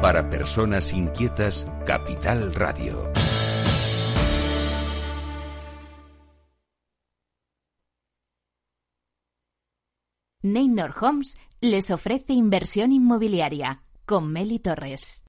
Para personas inquietas, Capital Radio. Neynor Homes les ofrece inversión inmobiliaria con Meli Torres.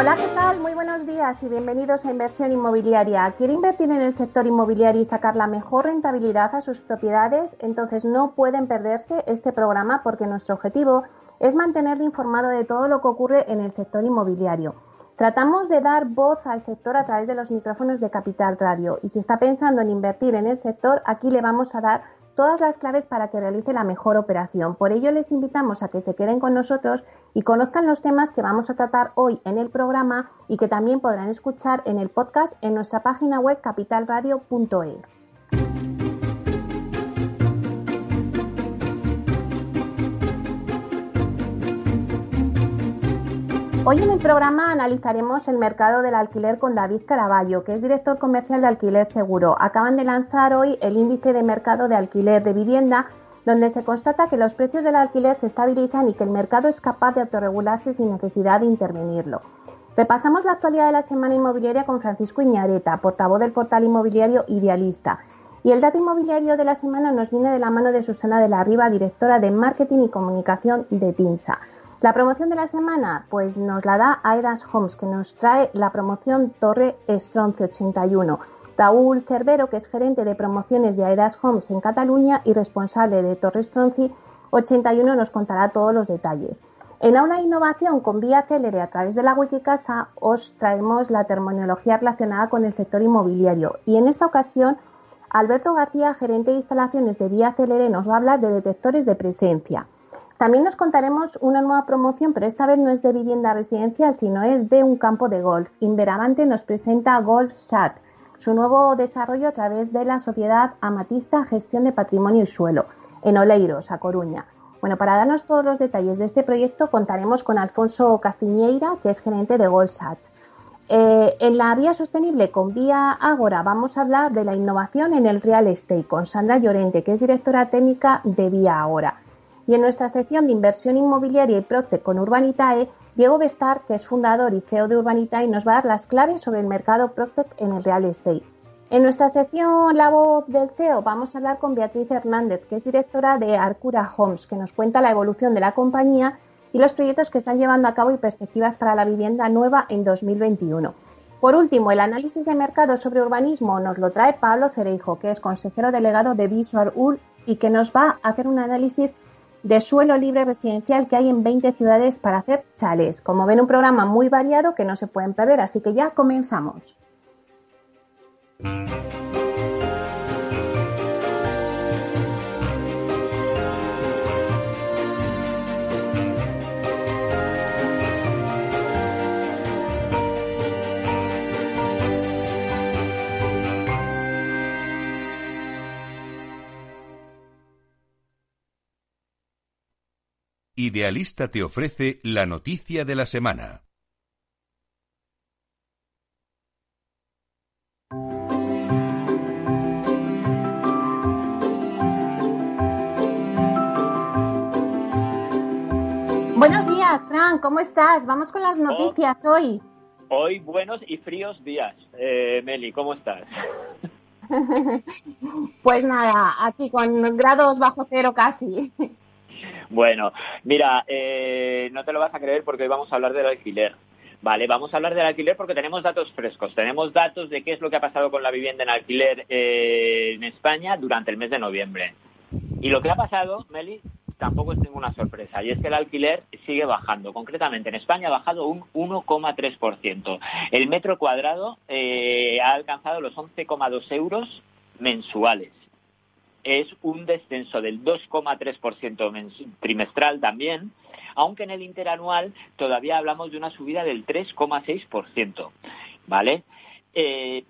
Hola, ¿qué tal? Muy buenos días y bienvenidos a Inversión Inmobiliaria. ¿Quiere invertir en el sector inmobiliario y sacar la mejor rentabilidad a sus propiedades? Entonces no pueden perderse este programa porque nuestro objetivo es mantenerle informado de todo lo que ocurre en el sector inmobiliario. Tratamos de dar voz al sector a través de los micrófonos de Capital Radio y si está pensando en invertir en el sector, aquí le vamos a dar todas las claves para que realice la mejor operación. Por ello les invitamos a que se queden con nosotros y conozcan los temas que vamos a tratar hoy en el programa y que también podrán escuchar en el podcast en nuestra página web capitalradio.es. Hoy en el programa analizaremos el mercado del alquiler con David Caraballo, que es director comercial de Alquiler Seguro. Acaban de lanzar hoy el índice de mercado de alquiler de vivienda, donde se constata que los precios del alquiler se estabilizan y que el mercado es capaz de autorregularse sin necesidad de intervenirlo. Repasamos la actualidad de la semana inmobiliaria con Francisco Iñareta, portavoz del portal inmobiliario Idealista. Y el dato inmobiliario de la semana nos viene de la mano de Susana de la Riva, directora de Marketing y Comunicación de TINSA. La promoción de la semana, pues nos la da Aedas Homes, que nos trae la promoción Torre Estronce 81. Raúl Cervero, que es gerente de promociones de Aedas Homes en Cataluña y responsable de Torre Estronci 81, nos contará todos los detalles. En Aula Innovación con Vía a través de la Wikicasa os traemos la terminología relacionada con el sector inmobiliario y en esta ocasión Alberto García, gerente de instalaciones de Vía Célere, nos va a hablar de detectores de presencia. También nos contaremos una nueva promoción, pero esta vez no es de vivienda residencial, sino es de un campo de golf. Inveravante nos presenta Golf Chat, su nuevo desarrollo a través de la sociedad Amatista Gestión de Patrimonio y Suelo, en Oleiros, a Coruña. Bueno, para darnos todos los detalles de este proyecto contaremos con Alfonso Castiñeira, que es gerente de Goldsat. Eh, en la vía sostenible con Vía Ágora vamos a hablar de la innovación en el real estate con Sandra Llorente, que es directora técnica de Vía Ágora. Y en nuestra sección de inversión inmobiliaria y Procte con Urbanitae, Diego Bestar, que es fundador y CEO de Urbanitae, nos va a dar las claves sobre el mercado Proctec en el real estate. En nuestra sección La voz del CEO vamos a hablar con Beatriz Hernández, que es directora de Arcura Homes, que nos cuenta la evolución de la compañía y los proyectos que están llevando a cabo y perspectivas para la vivienda nueva en 2021. Por último, el análisis de mercado sobre urbanismo nos lo trae Pablo Cereijo, que es consejero delegado de Visual UR y que nos va a hacer un análisis de suelo libre residencial que hay en 20 ciudades para hacer chales. Como ven, un programa muy variado que no se pueden perder, así que ya comenzamos. Idealista te ofrece la noticia de la semana. Buenos días, Fran, ¿cómo estás? Vamos con las Oh. noticias hoy. Hoy buenos y fríos días. Eh, Meli, ¿cómo estás? Pues nada, aquí con grados bajo cero casi. Bueno, mira, eh, no te lo vas a creer porque hoy vamos a hablar del alquiler. Vale, vamos a hablar del alquiler porque tenemos datos frescos. Tenemos datos de qué es lo que ha pasado con la vivienda en alquiler eh, en España durante el mes de noviembre. Y lo que ha pasado, Meli, tampoco es ninguna sorpresa. Y es que el alquiler sigue bajando. Concretamente, en España ha bajado un 1,3%. El metro cuadrado eh, ha alcanzado los 11,2 euros mensuales es un descenso del 2,3% trimestral también, aunque en el interanual todavía hablamos de una subida del 3,6%, ¿vale? Eh,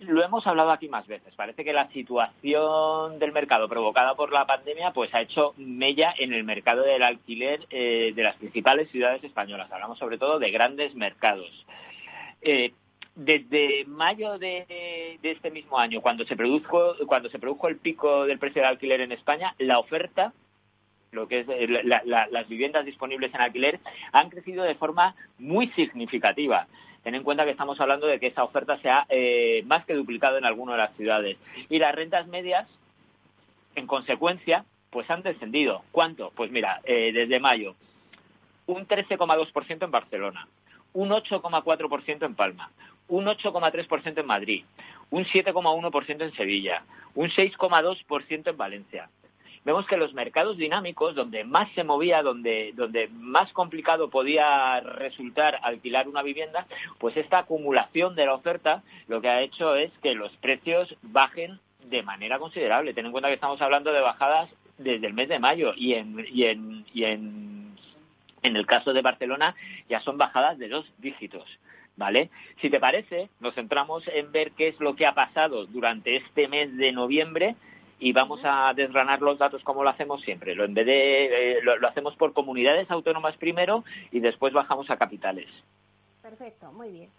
lo hemos hablado aquí más veces. Parece que la situación del mercado provocada por la pandemia pues ha hecho mella en el mercado del alquiler eh, de las principales ciudades españolas. Hablamos sobre todo de grandes mercados. Eh, desde mayo de, este mismo año, cuando se produjo cuando se produjo el pico del precio del alquiler en España, la oferta lo que es eh, las viviendas disponibles en alquiler han crecido de forma muy significativa. Ten en cuenta que estamos hablando de que esa oferta se ha eh, más que duplicado en algunas de las ciudades. Y las rentas medias, en consecuencia, pues han descendido. ¿Cuánto? Pues mira, eh, desde mayo, un 13,2% en Barcelona, un 8,4% en Palma, un 8,3% en Madrid, un 7,1% en Sevilla, un 6,2% en Valencia, vemos que los mercados dinámicos, donde más se movía, donde, más complicado podía resultar alquilar una vivienda, pues esta acumulación de la oferta lo que ha hecho es que los precios bajen de manera considerable. Ten en cuenta que estamos hablando de bajadas desde el mes de mayo y en, y en, y en, en el caso de Barcelona ya son bajadas de dos dígitos. ¿Vale? Si te parece, nos centramos en ver qué es lo que ha pasado durante este mes de noviembre y vamos a desgranar los datos como lo hacemos siempre. Lo, en vez de, eh, lo, hacemos por comunidades autónomas primero y después bajamos a capitales. Perfecto, muy bien.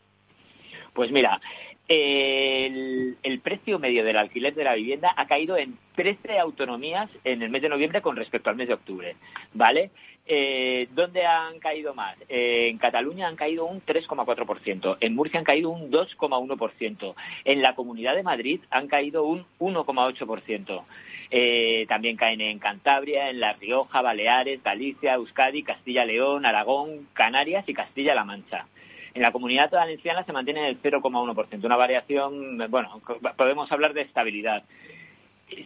Pues mira, el, el, precio medio del alquiler de la vivienda ha caído en 13 autonomías en el mes de noviembre con respecto al mes de octubre, ¿vale? Eh, ¿Dónde han caído más? Eh, en Cataluña han caído un 3,4%, en Murcia han caído un 2,1%, en la Comunidad de Madrid han caído un 1,8%. Eh, también caen en Cantabria, en La Rioja, Baleares, Galicia, Euskadi, Castilla-León, Aragón, Canarias y Castilla-La Mancha. En la comunidad valenciana se mantiene en el 0,1%, una variación, bueno, podemos hablar de estabilidad.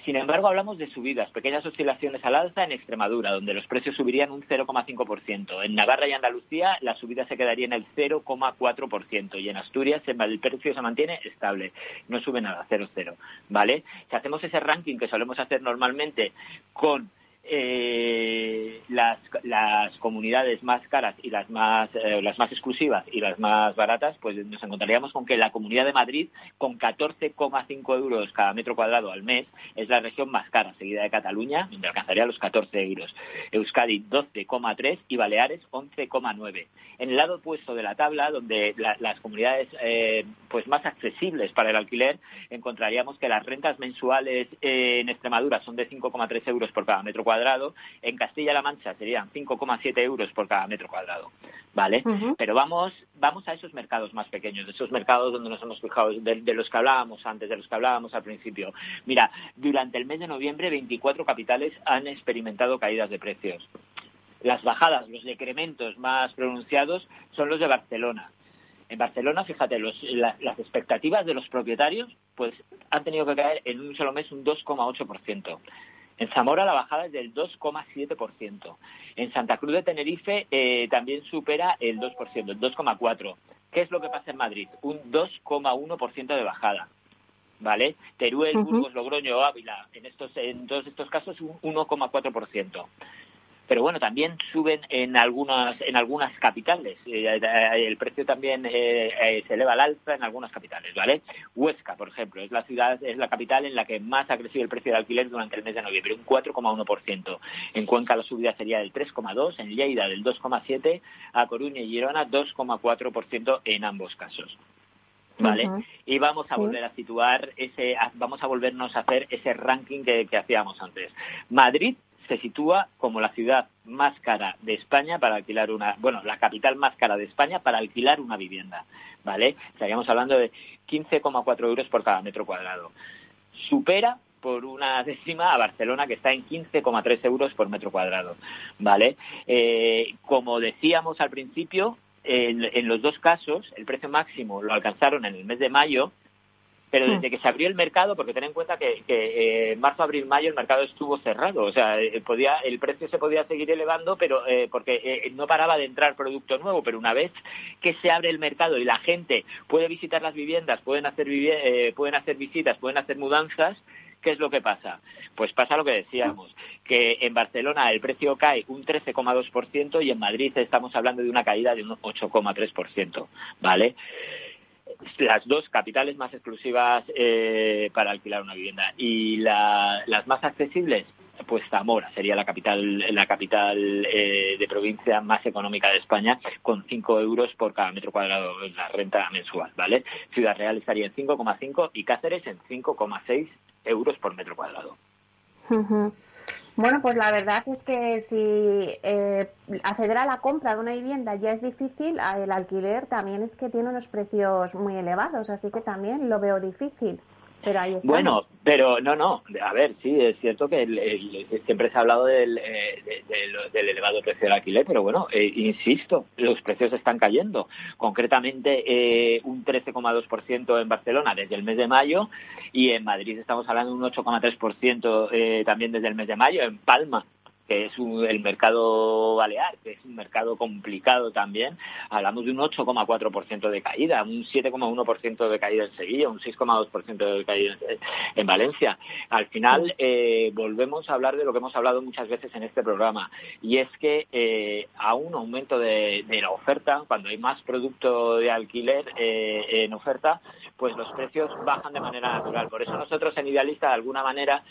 Sin embargo, hablamos de subidas, pequeñas oscilaciones al alza en Extremadura, donde los precios subirían un 0,5%. En Navarra y Andalucía la subida se quedaría en el 0,4%. Y en Asturias el precio se mantiene estable, no sube nada, 0,0. ¿Vale? Si hacemos ese ranking que solemos hacer normalmente con eh, las, las, comunidades más caras y las más, eh, las más exclusivas y las más baratas, pues nos encontraríamos con que la Comunidad de Madrid, con 14,5 euros cada metro cuadrado al mes, es la región más cara, seguida de Cataluña, donde alcanzaría los 14 euros. Euskadi, 12,3 y Baleares, 11,9. En el lado opuesto de la tabla, donde las comunidades eh, pues más accesibles para el alquiler, encontraríamos que las rentas mensuales en Extremadura son de 5,3 euros por cada metro cuadrado cuadrado, en Castilla-La Mancha serían 5,7 euros por cada metro cuadrado, ¿vale? Pero vamos, vamos a esos mercados más pequeños, esos mercados donde nos hemos fijado, de, los que hablábamos antes, de los que hablábamos al principio. Mira, durante el mes de noviembre 24 capitales han experimentado caídas de precios. Las bajadas, los decrementos más pronunciados son los de Barcelona. En Barcelona, fíjate, las expectativas de los propietarios pues han tenido que caer en un solo mes un 2,8%. En Zamora la bajada es del 2,7%. En Santa Cruz de Tenerife eh, también supera el 2%, el 2,4%. ¿Qué es lo que pasa en Madrid? Un 2,1% de bajada. ¿Vale? Teruel, Burgos, Logroño Ávila, en, estos, en todos estos casos un 1,4% pero bueno, también suben en algunas en algunas capitales. Eh, eh, el precio también eh, se eleva al alza en algunas capitales, ¿vale? Huesca, por ejemplo, es la ciudad, es la capital en la que más ha crecido el precio de alquiler durante el mes de noviembre, un 4,1%. En Cuenca la subida sería del 3,2%, en Lleida del 2,7%, a Coruña y Girona 2,4% en ambos casos. ¿vale? Y vamos a volver a situar ese, vamos a volvernos a hacer ese ranking que hacíamos antes. Madrid se sitúa como la ciudad más cara de España para alquilar una, bueno, la capital más cara de España para alquilar una vivienda, ¿vale? Estaríamos hablando de 15,4 euros por cada metro cuadrado. Supera por una décima a Barcelona, que está en 15,3 euros por metro cuadrado, ¿vale? Eh, como decíamos al principio, en, los dos casos, el precio máximo lo alcanzaron en el mes de mayo pero hmm. desde que se abrió el mercado, porque ten en cuenta que, que eh, marzo, abril, mayo el mercado estuvo cerrado, o sea, eh, podía, el precio se podía seguir elevando, pero eh, porque no paraba de entrar producto nuevo, pero una vez que se abre el mercado y la gente puede visitar las viviendas, pueden hacer, pueden hacer visitas, pueden hacer mudanzas, ¿qué es lo que pasa? Pues pasa lo que decíamos, que en Barcelona el precio cae un 13,2% y en Madrid estamos hablando de una caída de un 8,3%, ¿vale? Las dos capitales más exclusivas eh, para alquilar una vivienda. Y las más accesibles pues Zamora sería la capital la capital eh, de provincia más económica de España con 5 euros por cada metro cuadrado en la renta mensual vale Ciudad Real estaría en 5,5 y Cáceres en 5,6 euros por metro cuadrado bueno, pues la verdad es que si eh, acceder a la compra de una vivienda ya es difícil, el alquiler también es que tiene unos precios muy elevados, así que también lo veo difícil. Bueno, pero no, no. A ver, sí, es cierto que siempre se ha hablado del, eh, del, elevado precio del alquiler, pero bueno, eh, insisto, los precios están cayendo. Concretamente, eh, un 13,2% en Barcelona desde el mes de mayo y en Madrid estamos hablando de un 8,3% eh, también desde el mes de mayo. En Palma que es el mercado balear, que es un mercado complicado también, hablamos de un 8,4% de caída, un 7,1% de caída en Sevilla, un 6,2% de caída en Valencia. Al final, eh, volvemos a hablar de lo que hemos hablado muchas veces en este programa, y es que eh, a un aumento de, la oferta, cuando hay más producto de alquiler eh, en oferta, pues los precios bajan de manera natural. Por eso nosotros en Idealista, de alguna manera,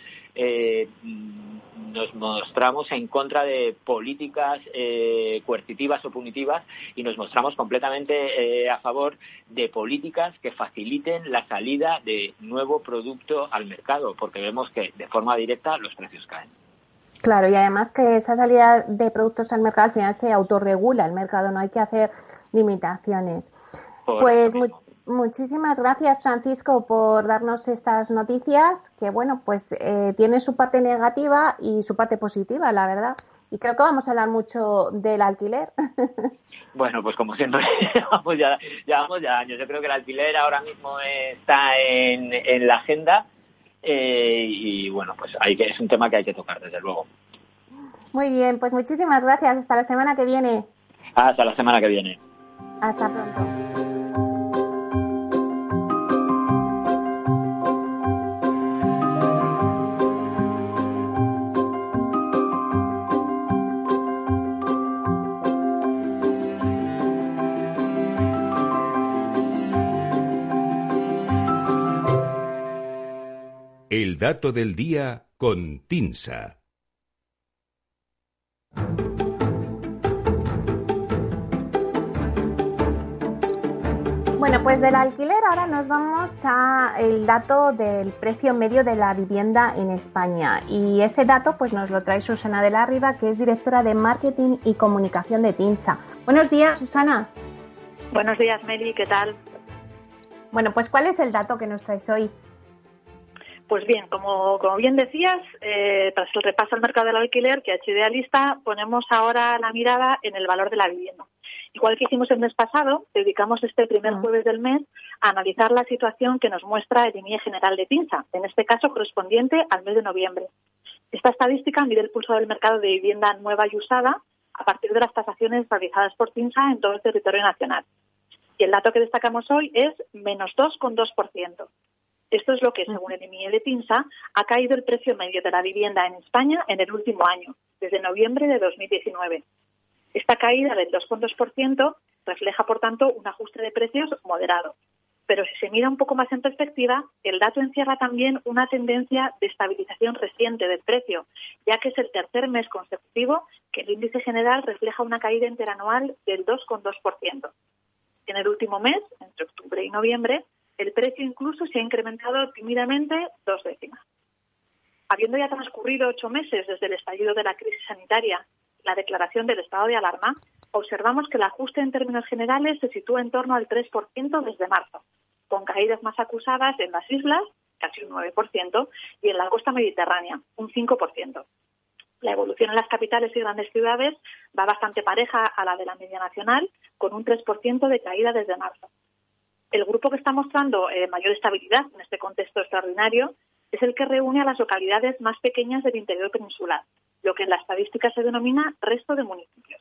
nos mostramos en contra de políticas eh, coercitivas o punitivas y nos mostramos completamente eh, a favor de políticas que faciliten la salida de nuevo producto al mercado, porque vemos que de forma directa los precios caen. Claro, y además que esa salida de productos al mercado al final se autorregula el mercado, no hay que hacer limitaciones. pues Muchísimas gracias, Francisco, por darnos estas noticias que, bueno, pues eh, tiene su parte negativa y su parte positiva, la verdad. Y creo que vamos a hablar mucho del alquiler. Bueno, pues como siempre, llevamos ya, llevamos ya años. Yo creo que el alquiler ahora mismo está en, en la agenda eh, y, bueno, pues hay que, es un tema que hay que tocar, desde luego. Muy bien, pues muchísimas gracias. Hasta la semana que viene. Hasta la semana que viene. Hasta pronto. Dato del día con Tinsa. Bueno, pues del alquiler ahora nos vamos a el dato del precio medio de la vivienda en España y ese dato pues nos lo trae Susana de la Riva, que es directora de marketing y comunicación de Tinsa. Buenos días, Susana. Buenos días, Meli, ¿qué tal? Bueno, pues ¿cuál es el dato que nos traes hoy? Pues bien, como, bien decías, eh, tras el repaso al mercado del alquiler que ha hecho Idealista, ponemos ahora la mirada en el valor de la vivienda. Igual que hicimos el mes pasado, dedicamos este primer ah. jueves del mes a analizar la situación que nos muestra el INIE general de PINSA, en este caso correspondiente al mes de noviembre. Esta estadística mide el pulso del mercado de vivienda nueva y usada a partir de las tasaciones realizadas por PINSA en todo el territorio nacional. Y el dato que destacamos hoy es menos 2,2%. Esto es lo que, según el IMIE de PINSA, ha caído el precio medio de la vivienda en España en el último año, desde noviembre de 2019. Esta caída del 2,2% refleja, por tanto, un ajuste de precios moderado. Pero si se mira un poco más en perspectiva, el dato encierra también una tendencia de estabilización reciente del precio, ya que es el tercer mes consecutivo que el índice general refleja una caída interanual del 2,2%. En el último mes, entre octubre y noviembre, el precio incluso se ha incrementado tímidamente dos décimas. Habiendo ya transcurrido ocho meses desde el estallido de la crisis sanitaria, la declaración del estado de alarma, observamos que el ajuste en términos generales se sitúa en torno al 3% desde marzo, con caídas más acusadas en las islas, casi un 9%, y en la costa mediterránea, un 5%. La evolución en las capitales y grandes ciudades va bastante pareja a la de la media nacional, con un 3% de caída desde marzo. El grupo que está mostrando eh, mayor estabilidad en este contexto extraordinario es el que reúne a las localidades más pequeñas del interior peninsular, lo que en la estadística se denomina resto de municipios.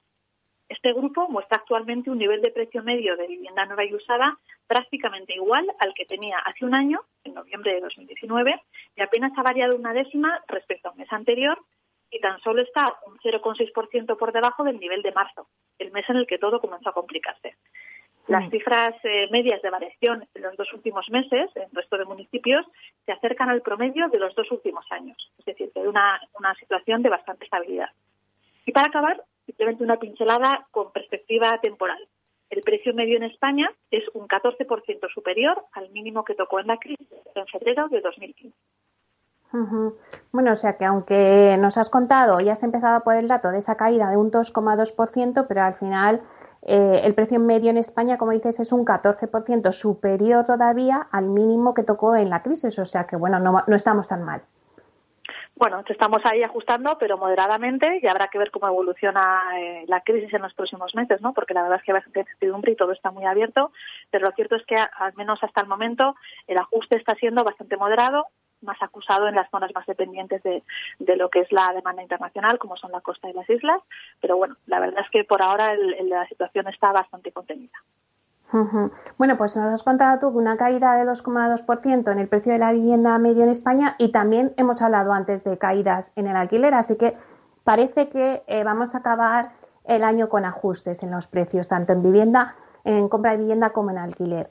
Este grupo muestra actualmente un nivel de precio medio de vivienda nueva y usada prácticamente igual al que tenía hace un año, en noviembre de 2019, y apenas ha variado una décima respecto al mes anterior y tan solo está un 0,6% por debajo del nivel de marzo, el mes en el que todo comenzó a complicarse. Las mm. cifras eh, medias de variación en los dos últimos meses en el resto de municipios se acercan al promedio de los dos últimos años, es decir, que hay una, una situación de bastante estabilidad. Y para acabar, simplemente una pincelada con perspectiva temporal. El precio medio en España es un 14% superior al mínimo que tocó en la crisis en febrero de 2015. Bueno, o sea que aunque nos has contado, ya has empezado por el dato de esa caída de un 2,2%, pero al final eh, el precio medio en España, como dices, es un 14% superior todavía al mínimo que tocó en la crisis. O sea que, bueno, no, no estamos tan mal. Bueno, estamos ahí ajustando, pero moderadamente, y habrá que ver cómo evoluciona eh, la crisis en los próximos meses, ¿no? Porque la verdad es que hay bastante incertidumbre y todo está muy abierto, pero lo cierto es que, al menos hasta el momento, el ajuste está siendo bastante moderado, más acusado en las zonas más dependientes de, lo que es la demanda internacional, como son la costa y las islas, pero bueno, la verdad es que por ahora la situación está bastante contenida. Bueno, pues nos has contado tú una caída de 2,2% en el precio de la vivienda medio en España y también hemos hablado antes de caídas en el alquiler, así que parece que eh, vamos a acabar el año con ajustes en los precios, tanto en vivienda, en compra de vivienda como en alquiler.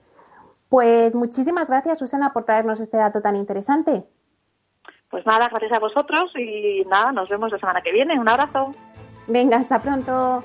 Pues muchísimas gracias, Susana, por traernos este dato tan interesante. Pues nada, gracias a vosotros y nada, nos vemos la semana que viene. Un abrazo. Venga, hasta pronto.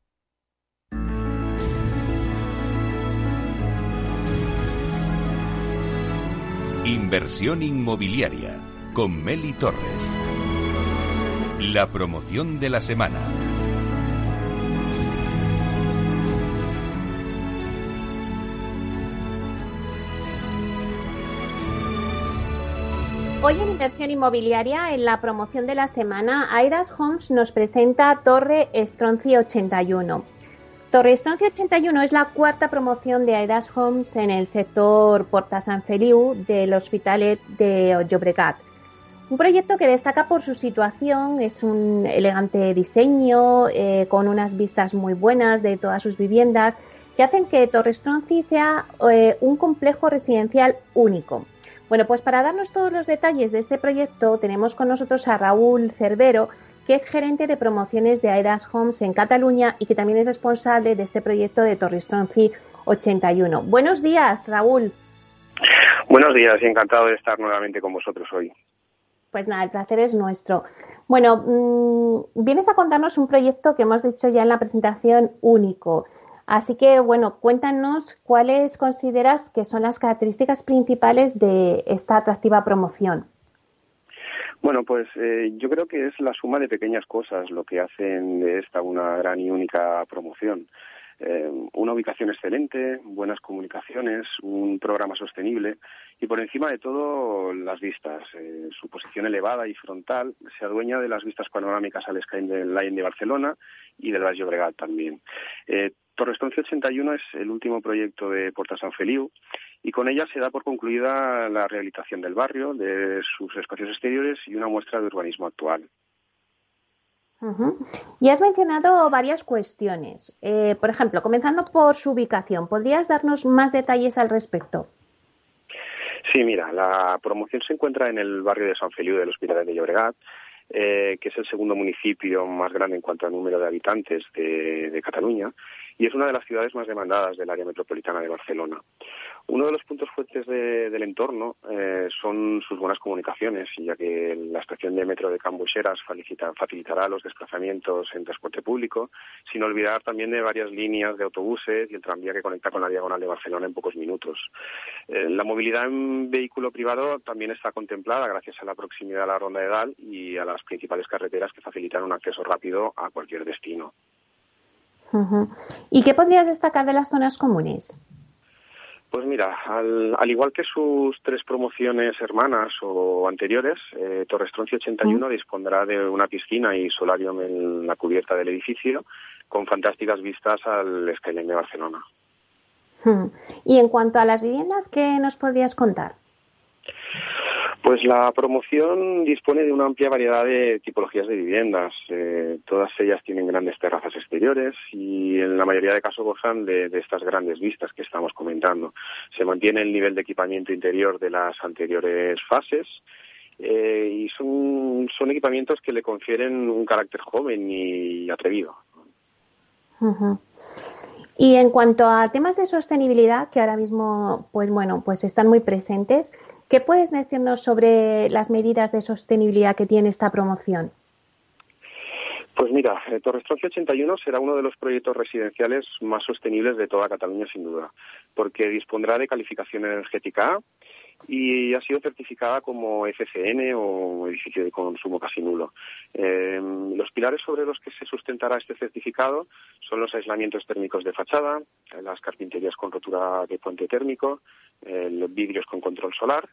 Inversión inmobiliaria con Meli Torres. La promoción de la semana. Hoy en Inversión Inmobiliaria, en la promoción de la semana, Aidas Homes nos presenta Torre Estronci 81. Torre Estronci 81 es la cuarta promoción de Aidas Homes en el sector Porta San Feliu del Hospitalet de Llobregat. Un proyecto que destaca por su situación, es un elegante diseño, eh, con unas vistas muy buenas de todas sus viviendas, que hacen que Torre Estronci sea eh, un complejo residencial único. Bueno, pues para darnos todos los detalles de este proyecto tenemos con nosotros a Raúl Cervero, que es gerente de promociones de Aidas Homes en Cataluña y que también es responsable de este proyecto de Torrestronci 81. Buenos días, Raúl. Buenos días y encantado de estar nuevamente con vosotros hoy. Pues nada, el placer es nuestro. Bueno, mm, vienes a contarnos un proyecto que hemos dicho ya en la presentación único. Así que, bueno, cuéntanos cuáles consideras que son las características principales de esta atractiva promoción. Bueno, pues eh, yo creo que es la suma de pequeñas cosas lo que hacen de esta una gran y única promoción. Eh, una ubicación excelente, buenas comunicaciones, un programa sostenible y por encima de todo las vistas. Eh, su posición elevada y frontal se adueña de las vistas panorámicas al Skyline de Barcelona y del Valle Llobregat también. Eh, Torre 81 es el último proyecto de Porta San Feliu y con ella se da por concluida la rehabilitación del barrio, de sus espacios exteriores y una muestra de urbanismo actual. Y has mencionado varias cuestiones. Eh, por ejemplo, comenzando por su ubicación, ¿podrías darnos más detalles al respecto? Sí, mira, la promoción se encuentra en el barrio de San Feliu del Hospital de Llobregat, eh, que es el segundo municipio más grande en cuanto al número de habitantes de Cataluña y es una de las ciudades más demandadas del área metropolitana de Barcelona. Uno de los puntos fuertes del entorno eh, son sus buenas comunicaciones, ya que la estación de metro de Cambucheras facilitará los desplazamientos en transporte público, sin olvidar también de varias líneas de autobuses y el tranvía que conecta con la diagonal de Barcelona en pocos minutos. Eh, la movilidad en vehículo privado también está contemplada gracias a la proximidad a la ronda de Dal y a las principales carreteras que facilitan un acceso rápido a cualquier destino. ¿Y qué podrías destacar de las zonas comunes? Pues mira, al, igual que sus tres promociones hermanas o anteriores, eh, Torrestroncio 81 dispondrá de una piscina y solarium en la cubierta del edificio con fantásticas vistas al skyline de Barcelona. Y en cuanto a las viviendas, ¿qué nos podrías contar? Pues la promoción dispone de una amplia variedad de tipologías de viviendas. Eh, todas ellas tienen grandes terrazas exteriores y en la mayoría de casos gozan de, estas grandes vistas que estamos comentando. Se mantiene el nivel de equipamiento interior de las anteriores fases eh, y son, son equipamientos que le confieren un carácter joven y atrevido. Y en cuanto a temas de sostenibilidad, que ahora mismo, pues bueno, pues están muy presentes, ¿Qué puedes decirnos sobre las medidas de sostenibilidad que tiene esta promoción? Pues mira, eh, Torrestroncio 81 será uno de los proyectos residenciales más sostenibles de toda Cataluña, sin duda, porque dispondrá de calificación energética A y ha sido certificada como FCN o edificio de consumo casi nulo. Em, los pilares sobre los que se sustentará este certificado son los aislamientos térmicos de fachada, las carpinterías con rotura de puente térmico, los vidrios con control solar,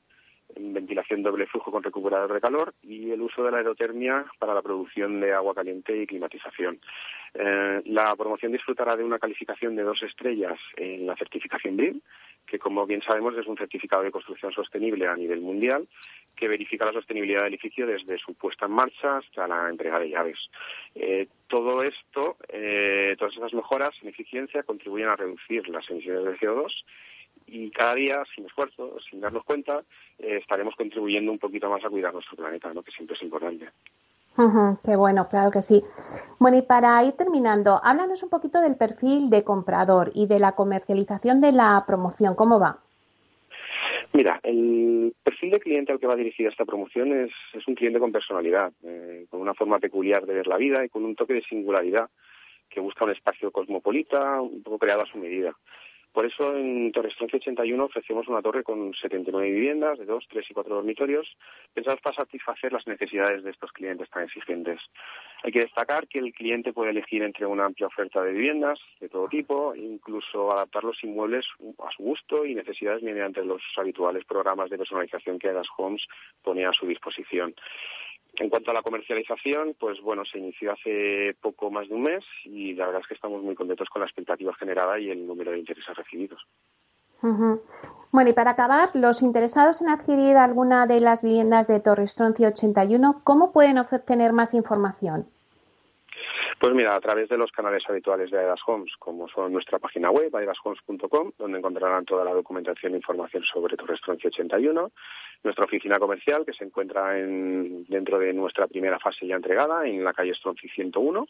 ventilación doble flujo con recuperador de calor y el uso de la aerotermia para la producción de agua caliente y climatización. Eh, la promoción disfrutará de una calificación de dos estrellas en la certificación BRIM, que como bien sabemos es un certificado de construcción sostenible a nivel mundial que verifica la sostenibilidad del edificio desde su puesta en marcha hasta la entrega de llaves. Eh, todo esto, eh, todas esas mejoras en eficiencia contribuyen a reducir las emisiones de CO2 y cada día, sin esfuerzo, sin darnos cuenta, eh, estaremos contribuyendo un poquito más a cuidar nuestro planeta, ¿no? que siempre es importante. Qué bueno, claro que sí. Bueno, y para ir terminando, háblanos un poquito del perfil de comprador y de la comercialización de la promoción. ¿Cómo va? Mira, el perfil de cliente al que va dirigida esta promoción es, es un cliente con personalidad, eh, con una forma peculiar de ver la vida y con un toque de singularidad que busca un espacio cosmopolita, un poco creado a su medida. Por eso en Torres 81 ofrecemos una torre con 79 viviendas de 2, 3 y 4 dormitorios, pensados para satisfacer las necesidades de estos clientes tan exigentes. Hay que destacar que el cliente puede elegir entre una amplia oferta de viviendas de todo tipo, incluso adaptar los inmuebles a su gusto y necesidades mediante los habituales programas de personalización que Adas Homes pone a su disposición. En cuanto a la comercialización, pues bueno, se inició hace poco más de un mes y la verdad es que estamos muy contentos con la expectativa generada y el número de intereses recibidos. Bueno, y para acabar, los interesados en adquirir alguna de las viviendas de Torrestroncio 81, ¿cómo pueden obtener más información? Pues mira, a través de los canales habituales de Aedas Homes, como son nuestra página web, aedashomes.com, donde encontrarán toda la documentación e información sobre Torrestroncio 81, nuestra oficina comercial, que se encuentra dentro de nuestra primera fase ya entregada, en la calle Stronci 101,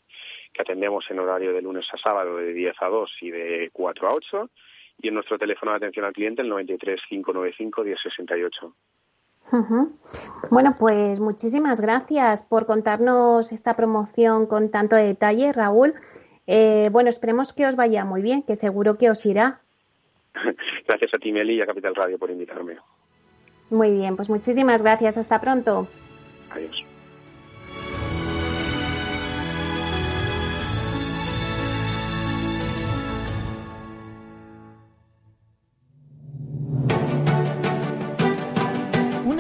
que atendemos en horario de lunes a sábado de 10 a 2 y de 4 a 8, y en nuestro teléfono de atención al cliente, el 93 595 1068. Bueno, pues muchísimas gracias por contarnos esta promoción con tanto detalle, Raúl. Eh, bueno, esperemos que os vaya muy bien, que seguro que os irá. Gracias a ti, Meli, y a Capital Radio por invitarme. Muy bien, pues muchísimas gracias. Hasta pronto. Adiós.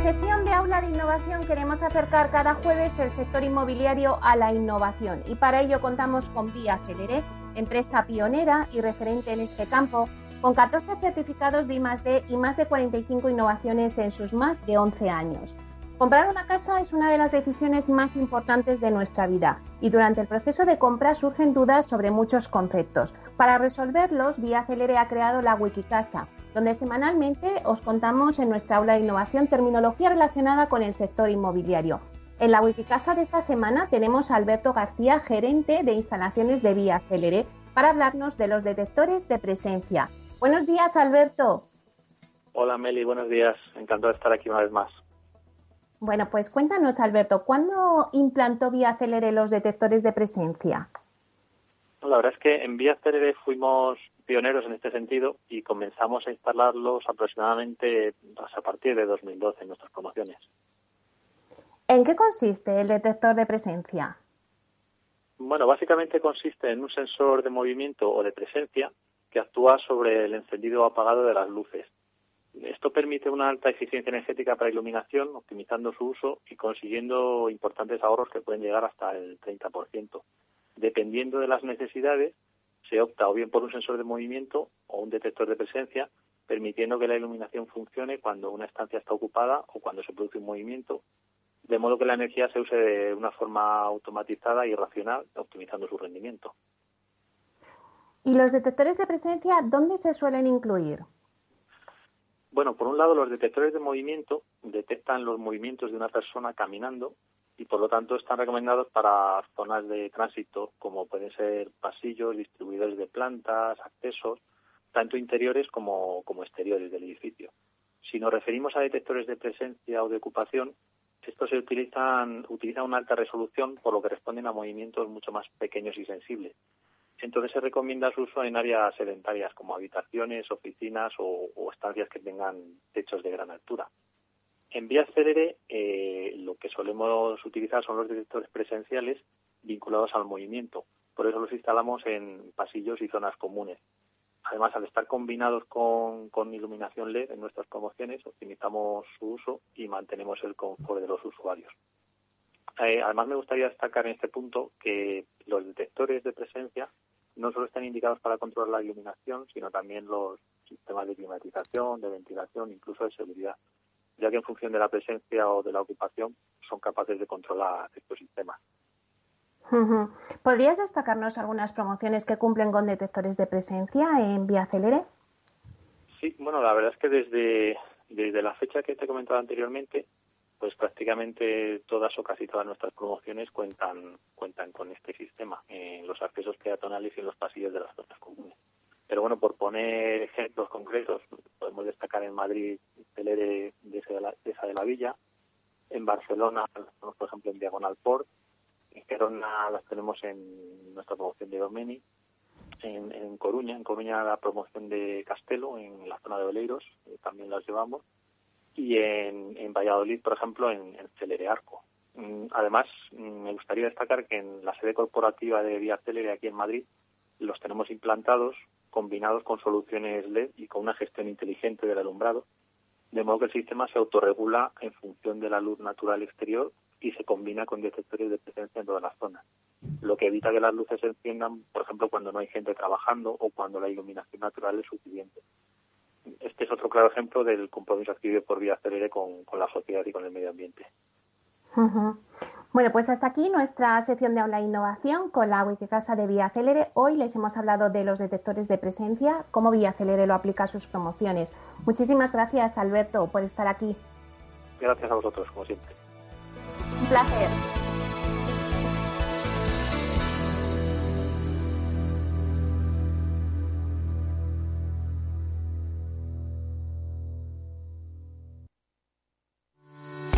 Sección de Aula de Innovación queremos acercar cada jueves el sector inmobiliario a la innovación y para ello contamos con Vía Celeré empresa pionera y referente en este campo, con 14 certificados de I+D y más de 45 innovaciones en sus más de 11 años. Comprar una casa es una de las decisiones más importantes de nuestra vida y durante el proceso de compra surgen dudas sobre muchos conceptos. Para resolverlos, Vía Celere ha creado la Wikicasa, donde semanalmente os contamos en nuestra aula de innovación terminología relacionada con el sector inmobiliario En la Wikicasa de esta semana tenemos a Alberto García, gerente de instalaciones de Vía Célere, para hablarnos de los detectores de presencia. Buenos días, Alberto. Hola, Meli, buenos días. Encantado de estar aquí una vez más. Bueno, pues cuéntanos, Alberto, ¿cuándo implantó Vía Célere los detectores de presencia? La verdad es que en Vía Célere fuimos pioneros en este sentido y comenzamos a instalarlos aproximadamente pues, a partir de 2012 en nuestras promociones. ¿En qué consiste el detector de presencia? Bueno, básicamente consiste en un sensor de movimiento o de presencia que actúa sobre el encendido o apagado de las luces. Esto permite una alta eficiencia energética para iluminación, optimizando su uso y consiguiendo importantes ahorros que pueden llegar hasta el 30%. Dependiendo de las necesidades, se opta o bien por un sensor de movimiento o un detector de presencia, permitiendo que la iluminación funcione cuando una estancia está ocupada o cuando se produce un movimiento de modo que la energía se use de una forma automatizada y racional, optimizando su rendimiento. ¿Y los detectores de presencia dónde se suelen incluir? Bueno, por un lado, los detectores de movimiento detectan los movimientos de una persona caminando y por lo tanto están recomendados para zonas de tránsito como pueden ser pasillos, distribuidores de plantas, accesos, tanto interiores como, como exteriores del edificio. Si nos referimos a detectores de presencia o de ocupación, estos se utilizan, utilizan una alta resolución, por lo que responden a movimientos mucho más pequeños y sensibles. Entonces se recomienda su uso en áreas sedentarias como habitaciones, oficinas o, estancias que tengan techos de gran altura. En vías Célere eh, lo que solemos utilizar son los detectores presenciales vinculados al movimiento. Por eso los instalamos en pasillos y zonas comunes. Además, al estar combinados con, iluminación LED en nuestras promociones, optimizamos su uso y mantenemos el confort de los usuarios. Eh, además, me gustaría destacar en este punto que los detectores de presencia no solo están indicados para controlar la iluminación, sino también los sistemas de climatización, de ventilación, incluso de seguridad, ya que en función de la presencia o de la ocupación son capaces de controlar estos sistemas. ¿Podrías destacarnos algunas promociones que cumplen con detectores de presencia en Vía Celere? Sí, bueno, la verdad es que desde, desde la fecha que te he comentado anteriormente, pues prácticamente todas o casi todas nuestras promociones cuentan cuentan con este sistema en los accesos peatonales y en los pasillos de las zonas comunes. Pero bueno, por poner ejemplos concretos, podemos destacar en Madrid Celere de esa de la Villa, en Barcelona, por ejemplo, en Diagonal Port, en Gerona las tenemos en nuestra promoción de Domeni, en, Coruña, en Coruña la promoción de Castelo, en la zona de Oleiros, eh, también las llevamos, y en, Valladolid, por ejemplo, en, en Celere Arco. Mm, además, mm, me gustaría destacar que en la sede corporativa de Vía Celere aquí en Madrid los tenemos implantados, combinados con soluciones LED y con una gestión inteligente del alumbrado, de modo que el sistema se autorregula en función de la luz natural exterior y se combina con detectores de presencia en todas las zonas, lo que evita que las luces se enciendan, por ejemplo, cuando no hay gente trabajando o cuando la iluminación natural es suficiente. Este es otro claro ejemplo del compromiso adquirido por Vía Celere con, la sociedad y con el medio ambiente. Bueno, pues hasta aquí nuestra sección de Aula Innovación con la Wikicasa de Vía Celere. Hoy les hemos hablado de los detectores de presencia, cómo Vía Celere lo aplica a sus promociones. Muchísimas gracias, Alberto, por estar aquí. Gracias a vosotros, como siempre. Un placer.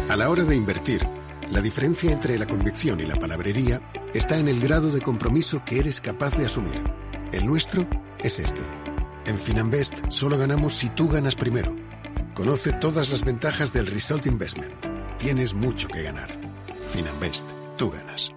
A la hora de invertir, la diferencia entre la convicción y la palabrería está en el grado de compromiso que eres capaz de asumir. El nuestro es este. En Finanbest solo ganamos si tú ganas primero. Conoce todas las ventajas del Result Investment. Tienes mucho que ganar. Finanbest, tú ganas.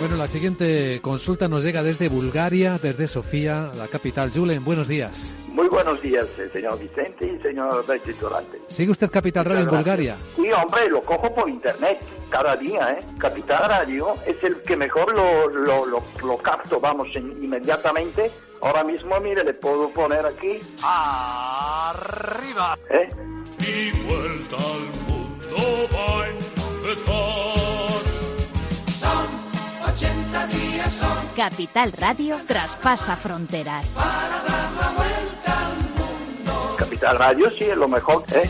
Bueno, la siguiente consulta nos llega desde Bulgaria, desde Sofía, la capital. Julen, buenos días. Muy buenos días, eh, señor Vicente y señor Durante. ¿Sigue usted Capital Radio en Bulgaria? Sí, hombre, lo cojo por internet cada día, ¿eh? Capital Radio es el que mejor lo, lo, lo, capto, vamos, inmediatamente. Ahora mismo, mire, le puedo poner aquí. ¡Arriba! ¿Eh? Y vuelta al mundo va a empezar. Son 80 días, son. Capital Radio traspasa fronteras. Para dar la vuelta al radio sí es lo mejor. ¿eh?